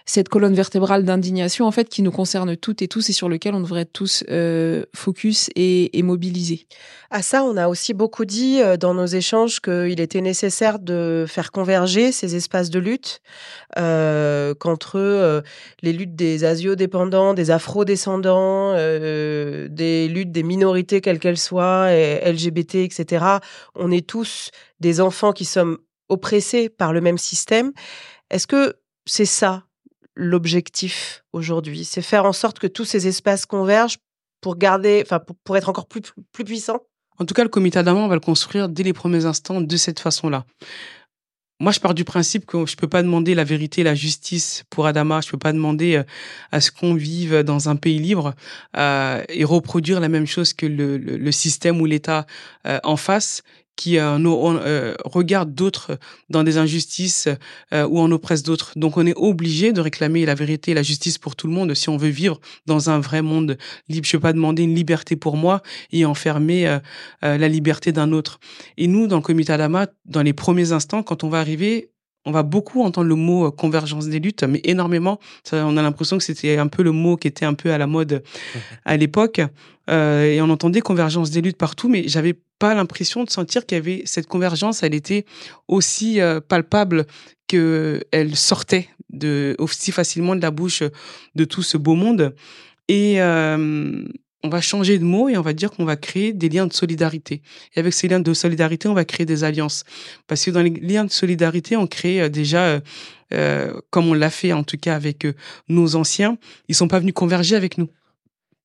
cette colonne vertébrale d'indignation, en fait, qui nous concerne toutes et tous et sur lequel on devrait tous euh, focus et, et mobilisés. À ça, on a aussi beaucoup dit euh, dans nos échanges qu'il était nécessaire de faire converger ces espaces de lutte euh, qu'entre les luttes des asio-dépendants, des afro-descendants, des luttes des minorités quelles qu'elles soient, LGBT, etc. On est tous des enfants qui sommes oppressés par le même système. Est-ce que c'est ça l'objectif aujourd'hui C'est faire en sorte que tous ces espaces convergent pour garder, enfin pour, être encore plus, plus puissants En tout cas, le comité Adama, on va le construire dès les premiers instants de cette façon-là. Moi, je pars du principe que je peux pas demander la vérité, la justice pour Adama. Je peux pas demander euh, à ce qu'on vive dans un pays libre euh, et reproduire la même chose que le système ou l'État euh, en face qui euh, nous euh, regarde d'autres dans des injustices euh, ou en oppresse d'autres. Donc on est obligé de réclamer la vérité et la justice pour tout le monde si on veut vivre dans un vrai monde libre. Je peux pas demander une liberté pour moi et enfermer euh, euh, la liberté d'un autre. Et nous, dans le comité Adama, dans les premiers instants, quand on va arriver, on va beaucoup entendre le mot euh, convergence des luttes, mais énormément. Ça, on a l'impression que c'était un peu le mot qui était un peu à la mode <laughs> à l'époque. Euh, et on entendait convergence des luttes partout, mais j'avais pas l'impression de sentir qu'il y avait cette convergence. Elle était aussi euh, palpable que elle sortait de aussi facilement de la bouche de tout ce beau monde. Et euh, on va changer de mot et on va dire qu'on va créer des liens de solidarité. Et avec ces liens de solidarité, on va créer des alliances. Parce que dans les liens de solidarité, on crée euh, déjà, euh, euh, comme on l'a fait en tout cas avec nos anciens, ils sont pas venus converger avec nous.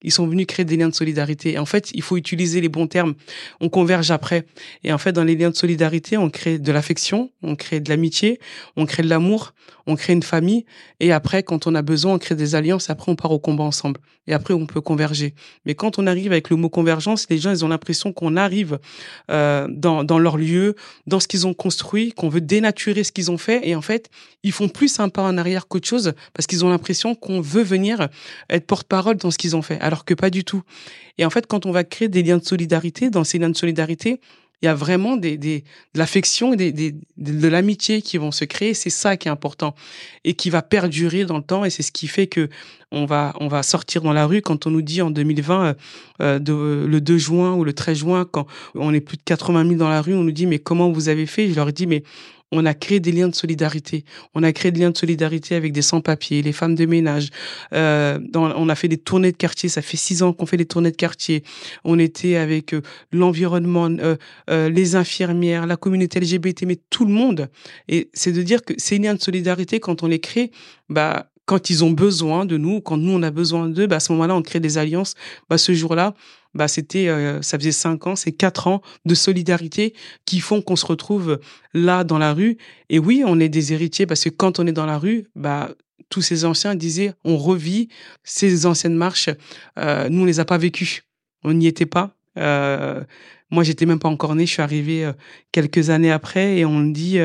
Ils sont venus créer des liens de solidarité. Et en fait, il faut utiliser les bons termes. On converge après. Et en fait, dans les liens de solidarité, on crée de l'affection, on crée de l'amitié, on crée de l'amour, on crée une famille. Et après, quand on a besoin, on crée des alliances. Après, on part au combat ensemble. Et après, on peut converger. Mais quand on arrive avec le mot convergence, les gens, ils ont l'impression qu'on arrive euh, dans, dans leur lieu, dans ce qu'ils ont construit, qu'on veut dénaturer ce qu'ils ont fait. Et en fait, ils font plus un pas en arrière qu'autre chose parce qu'ils ont l'impression qu'on veut venir être porte-parole dans ce qu'ils ont fait alors que pas du tout. Et en fait, quand on va créer des liens de solidarité, dans ces liens de solidarité, il y a vraiment des, de l'affection et des, de l'amitié qui vont se créer. C'est ça qui est important et qui va perdurer dans le temps. Et c'est ce qui fait que on va, on va sortir dans la rue quand on nous dit en 2020, euh, de, le 2 juin ou le 13 juin, quand on est plus de 80 000 dans la rue, on nous dit mais comment vous avez fait? Je leur dis mais on a créé des liens de solidarité. On a créé des liens de solidarité avec des sans-papiers, les femmes de ménage. Euh, on a fait des tournées de quartier. Ça fait six ans qu'on fait des tournées de quartier. On était avec euh, l'environnement, euh, euh, les infirmières, la communauté LGBT, mais tout le monde. Et c'est de dire que ces liens de solidarité, quand on les crée, bah quand ils ont besoin de nous, quand nous on a besoin d'eux, bah à ce moment-là on crée des alliances. Bah ce jour-là, bah c'était, euh, ça faisait cinq ans, c'est quatre ans de solidarité qui font qu'on se retrouve là dans la rue. Et oui, on est des héritiers parce que quand on est dans la rue, bah tous ces anciens disaient, on revit ces anciennes marches. Euh, nous on les a pas vécues, on n'y était pas. Euh, moi j'étais même pas encore né, je suis arrivé euh, quelques années après et on dit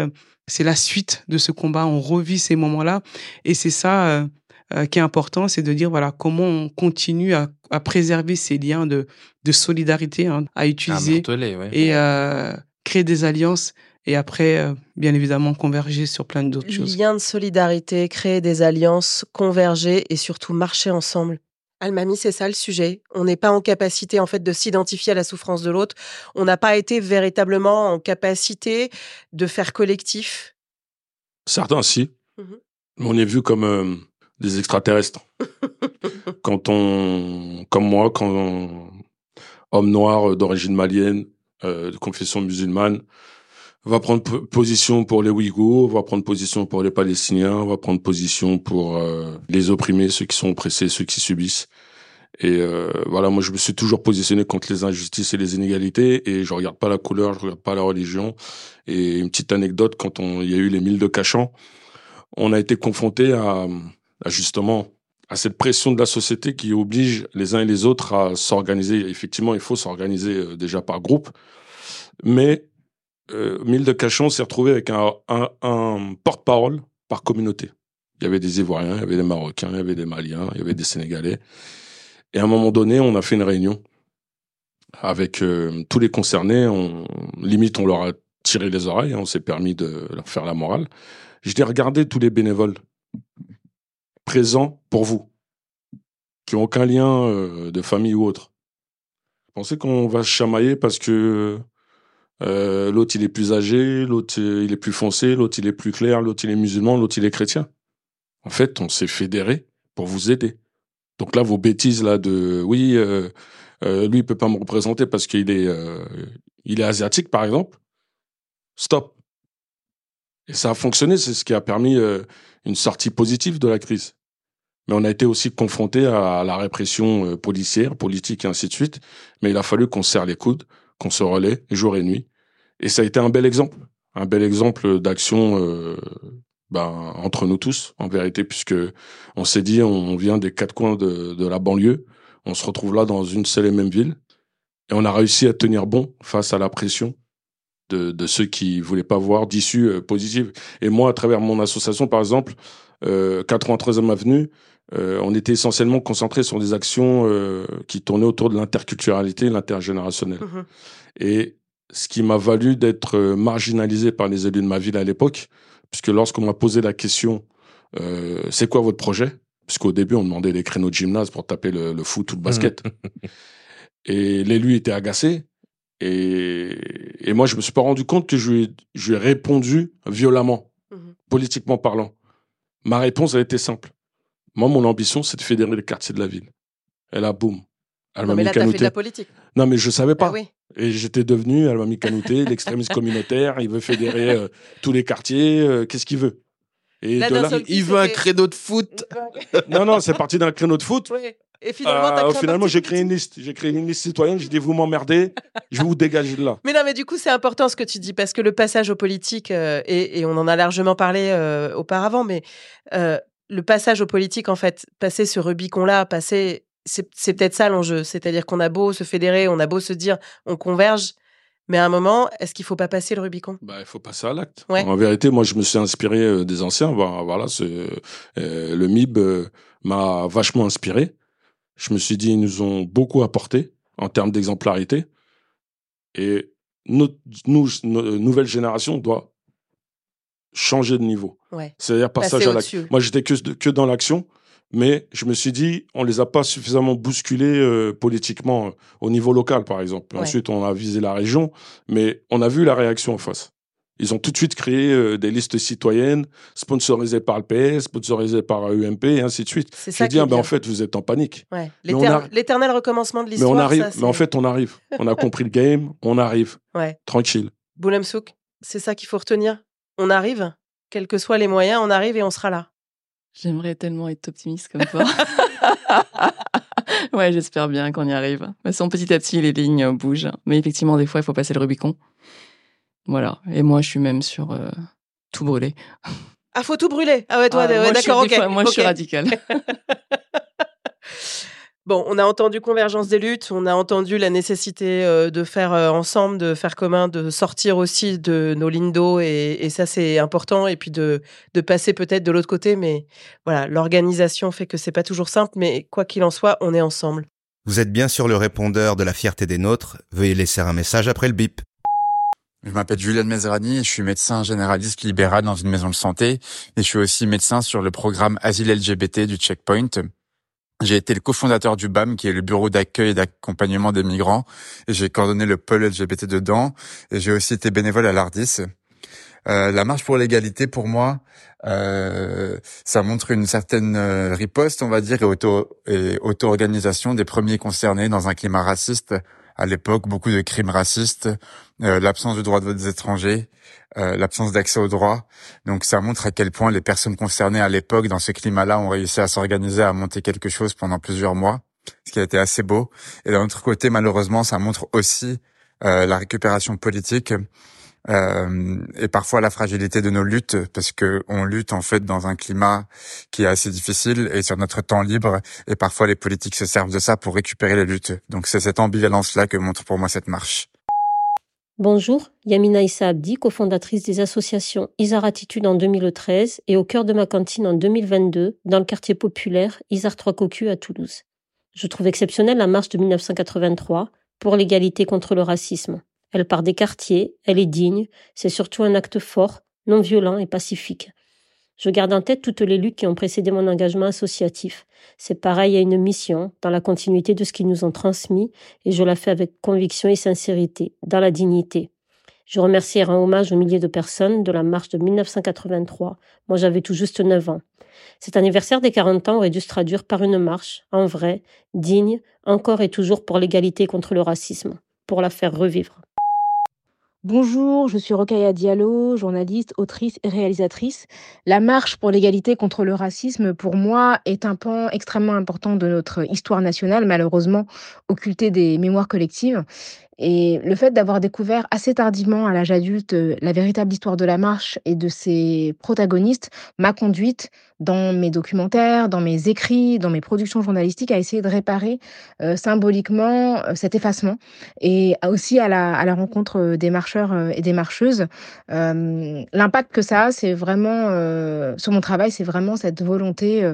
c'est la suite de ce combat. On revit ces moments-là. Et c'est ça euh, qui est important, c'est de dire voilà comment on continue à, à préserver ces liens de, de solidarité, hein, à utiliser marteler, ouais. et euh, créer des alliances. Et après, euh, bien évidemment, converger sur plein d'autres choses. Liens de solidarité, créer des alliances, converger et surtout marcher ensemble. Almami, c'est ça le sujet. On n'est pas en capacité en fait de s'identifier à la souffrance de l'autre. On n'a pas été véritablement en capacité de faire collectif. Certains, si. Mais on est vu comme euh, des extraterrestres. <laughs> quand on, comme moi, quand on- homme noir euh, d'origine malienne, euh, de confession musulmane, va prendre po- position pour les Ouïghours, va prendre position pour les Palestiniens, va prendre position pour euh, les opprimés, ceux qui sont oppressés, ceux qui subissent. Et euh, voilà, moi je me suis toujours positionné contre les injustices et les inégalités, et je regarde pas la couleur, je regarde pas la religion. Et une petite anecdote, quand on, il y a eu les milles de Cachan, on a été confronté à, justement à cette pression de la société qui oblige les uns et les autres à s'organiser. Effectivement, il faut s'organiser euh, déjà par groupe, mais euh, Mille de Cachan s'est retrouvé avec un, porte-parole par communauté. Il y avait des Ivoiriens, il y avait des Marocains, il y avait des Maliens, il y avait des Sénégalais. Et à un moment donné, on a fait une réunion avec euh, tous les concernés. On, limite, on leur a tiré les oreilles, hein, on s'est permis de leur faire la morale. Je dis, regardez tous les bénévoles présents pour vous, qui ont aucun lien euh, de famille ou autre. Pensez qu'on va chamailler parce que euh, l'autre il est plus âgé, l'autre euh, il est plus foncé, l'autre il est plus clair, l'autre il est musulman, l'autre il est chrétien. En fait, on s'est fédéré pour vous aider. Donc là, vos bêtises là de oui, lui il peut pas me représenter parce qu'il est il est asiatique par exemple. Stop. Et ça a fonctionné, c'est ce qui a permis euh, une sortie positive de la crise. Mais on a été aussi confronté à la répression euh, policière, politique et ainsi de suite. Mais il a fallu qu'on serre les coudes, qu'on se relaie jour et nuit. Et ça a été un bel exemple, un bel exemple d'action euh, ben, entre nous tous, en vérité, puisque on s'est dit, on vient des quatre coins de, de la banlieue, on se retrouve là dans une seule et même ville, et on a réussi à tenir bon face à la pression de, de ceux qui voulaient pas voir d'issue euh, positive. Et moi, à travers mon association, par exemple, euh, 93e Avenue, euh, on était essentiellement concentré sur des actions euh, qui tournaient autour de l'interculturalité, l'intergénérationnel. Mhm. Et ce qui m'a valu d'être euh, marginalisé par les élus de ma ville à l'époque, puisque lorsqu'on m'a posé la question, euh, c'est quoi votre projet? Puisqu'au début, on demandait des créneaux de gymnase pour taper le, le foot ou le basket. <laughs> et l'élu était agacé. Et, et moi, je me suis pas rendu compte que je lui ai, je lui ai répondu violemment, politiquement parlant. Ma réponse, elle était simple. Moi, mon ambition, c'est de fédérer les quartiers de la ville. Et là, boum. Elle m'a mis là, fait de la politique. Non, mais je savais pas. Ah oui. Et j'étais devenu, elle m'a mis canouté, <laughs> l'extrémiste communautaire, il veut fédérer euh, tous les quartiers, euh, qu'est-ce qu'il veut? Et Là, de d'un là- seul coup, Il veut un créneau de foot. <laughs> Non, non, c'est parti d'un créneau de foot. Oui. Et finalement, un finalement, j'ai créé une liste. J'ai créé une liste citoyenne. J'ai dit, vous m'emmerdez, je vais vous dégager de là. <laughs> Mais non, mais du coup, c'est important ce que tu dis parce que le passage aux politiques, euh, et, et on en a largement parlé euh, auparavant, mais euh, le passage aux politiques, en fait, passer ce Rubicon-là, passer, c'est peut-être ça l'enjeu. C'est-à-dire qu'on a beau se fédérer, on a beau se dire, on converge, mais à un moment, est-ce qu'il faut pas passer le Rubicon? Bah, il faut passer à l'acte. Ouais. En vérité, moi, je me suis inspiré euh, des anciens. Voilà, euh, le MIB euh, m'a vachement inspiré. Je me suis dit, ils nous ont beaucoup apporté en termes d'exemplarité. Et notre, nous, no- nouvelle génération doit changer de niveau. Ouais. C'est-à-dire passage à l'acte. Moi, j'étais que, que dans l'action, mais je me suis dit, on les a pas suffisamment bousculés euh, politiquement euh, au niveau local, par exemple. Ouais. Ensuite, on a visé la région, mais on a vu la réaction en face. Ils ont tout de suite créé euh, des listes citoyennes sponsorisées par le PS, sponsorisées par euh, UMP et ainsi de suite. C'est Je ça dis, qui est ah, ben, en bien. fait, vous êtes en panique. Ouais. Mais a- L'éternel recommencement de Mais l'histoire. on arrive, ça, mais en fait, on arrive. <laughs> On a compris le game, on arrive. Ouais. Tranquille. Boulam Souk, c'est ça qu'il faut retenir. On arrive, quels que soient les moyens, on arrive et on sera là. J'aimerais tellement être optimiste comme toi. <laughs> ouais, j'espère bien qu'on y arrive. De toute façon, petit à petit, les lignes bougent. Mais effectivement, des fois, il faut passer le Rubicon. Voilà. Et moi, je suis même sur euh, tout brûler. Ah, faut tout brûler. Ah ouais, toi, Ah, ouais, d'accord, des ok. fois, moi, je suis ok. radicale. <laughs> Bon, on a entendu convergence des luttes, on a entendu la nécessité euh, de faire euh, ensemble, de faire commun, de sortir aussi de nos lignes d'eau, et, et ça c'est important, et puis de, de passer peut-être de l'autre côté, mais voilà, l'organisation fait que c'est pas toujours simple, mais quoi qu'il en soit, on est ensemble. Vous êtes bien sur le répondeur de la fierté des nôtres. Veuillez laisser un message après le bip. Je m'appelle Julian Mezrani et je suis médecin généraliste libéral dans une maison de santé et je suis aussi médecin sur le programme Asile LGBT du Checkpoint. J'ai été le cofondateur du BAM, qui est le bureau d'accueil et d'accompagnement des migrants, et j'ai coordonné le pôle LGBT dedans, et j'ai aussi été bénévole à l'ARDIS. Euh, la marche pour l'égalité, pour moi, euh, ça montre une certaine euh, riposte, on va dire, et auto et auto-organisation des premiers concernés dans un climat raciste. À l'époque, beaucoup de crimes racistes, euh, l'absence de droit de vote des étrangers, euh, l'absence d'accès aux droits. Donc ça montre à quel point les personnes concernées à l'époque, dans ce climat-là, ont réussi à s'organiser, à monter quelque chose pendant plusieurs mois, ce qui a été assez beau. Et d'un autre côté, malheureusement, ça montre aussi euh, la récupération politique euh, et parfois la fragilité de nos luttes, parce que on lutte en fait dans un climat qui est assez difficile et sur notre temps libre, et parfois les politiques se servent de ça pour récupérer les luttes. Donc c'est cette ambivalence-là que montre pour moi cette marche. Bonjour, Yamina Issa Abdi, cofondatrice des associations Isar Attitude en 2013 et au cœur de ma cantine en 2022 dans le quartier populaire Isar Trois Cocus à Toulouse. Je trouve exceptionnelle la marche de 1983 pour l'égalité contre le racisme. Elle part des quartiers, elle est digne, c'est surtout un acte fort, non violent et pacifique. Je garde en tête toutes les luttes qui ont précédé mon engagement associatif. C'est pareil à une mission, dans la continuité de ce qu'ils nous ont transmis, et je la fais avec conviction et sincérité, dans la dignité. Je remercie et rends hommage aux milliers de personnes de la marche de 1983. Moi, j'avais tout juste 9 ans. Cet anniversaire des 40 ans aurait dû se traduire par une marche, en vrai, digne, encore et toujours pour l'égalité contre le racisme, pour la faire revivre. Bonjour, je suis Rokaya Diallo, journaliste, autrice et réalisatrice. La marche pour l'égalité contre le racisme, pour moi, est un pan extrêmement important de notre histoire nationale, malheureusement occulté des mémoires collectives. Et le fait d'avoir découvert assez tardivement, à l'âge adulte, euh, la véritable histoire de la marche et de ses protagonistes m'a conduite dans mes documentaires, dans mes écrits, dans mes productions journalistiques à essayer de réparer euh, symboliquement euh, cet effacement et aussi à la, rencontre des marcheurs et des marcheuses. L'impact que ça a, c'est vraiment, sur mon travail, c'est vraiment cette volonté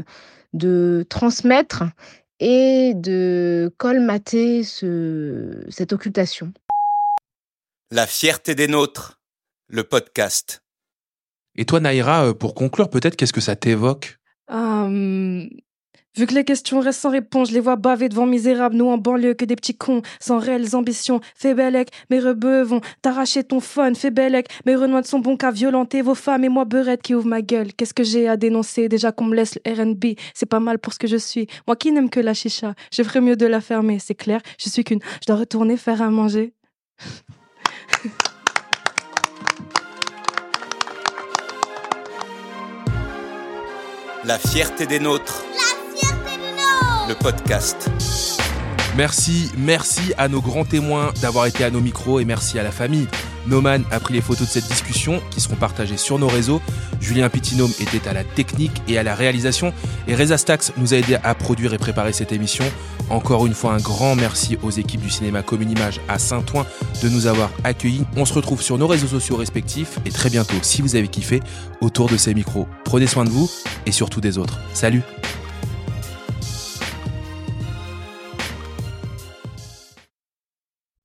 de transmettre et de colmater ce, cette occultation. La fierté des nôtres, le podcast. Et toi, Naïra, euh, pour conclure, peut-être, qu'est-ce que ça t'évoque? Hum, vu que les questions restent sans réponse, je les vois baver devant misérables, nous en banlieue que des petits cons, sans réelles ambitions. Fais bellec, mes rebeux vont t'arracher ton phone. Fais bellec, mes renois de son bon qu'à violenter vos femmes et moi beurette qui ouvre ma gueule. Qu'est-ce que j'ai à dénoncer? Déjà qu'on me laisse le RB, c'est pas mal pour ce que je suis. Moi qui n'aime que la chicha, je ferais mieux de la fermer, c'est clair. Je suis qu'une, je dois retourner faire à manger. La fierté des nôtres. La fierté des nôtres podcast. Merci, merci à nos grands témoins d'avoir été à nos micros et merci à la famille. Noman a pris les photos de cette discussion qui seront partagées sur nos réseaux. Julien Pitinome était à la technique et à la réalisation. Et Reza Stax nous a aidé à produire et préparer cette émission. Encore une fois, un grand merci aux équipes du cinéma Commune Image à Saint-Ouen de nous avoir accueillis. On se retrouve sur nos réseaux sociaux respectifs et très bientôt, si vous avez kiffé, autour de ces micros. Prenez soin de vous et surtout des autres. Salut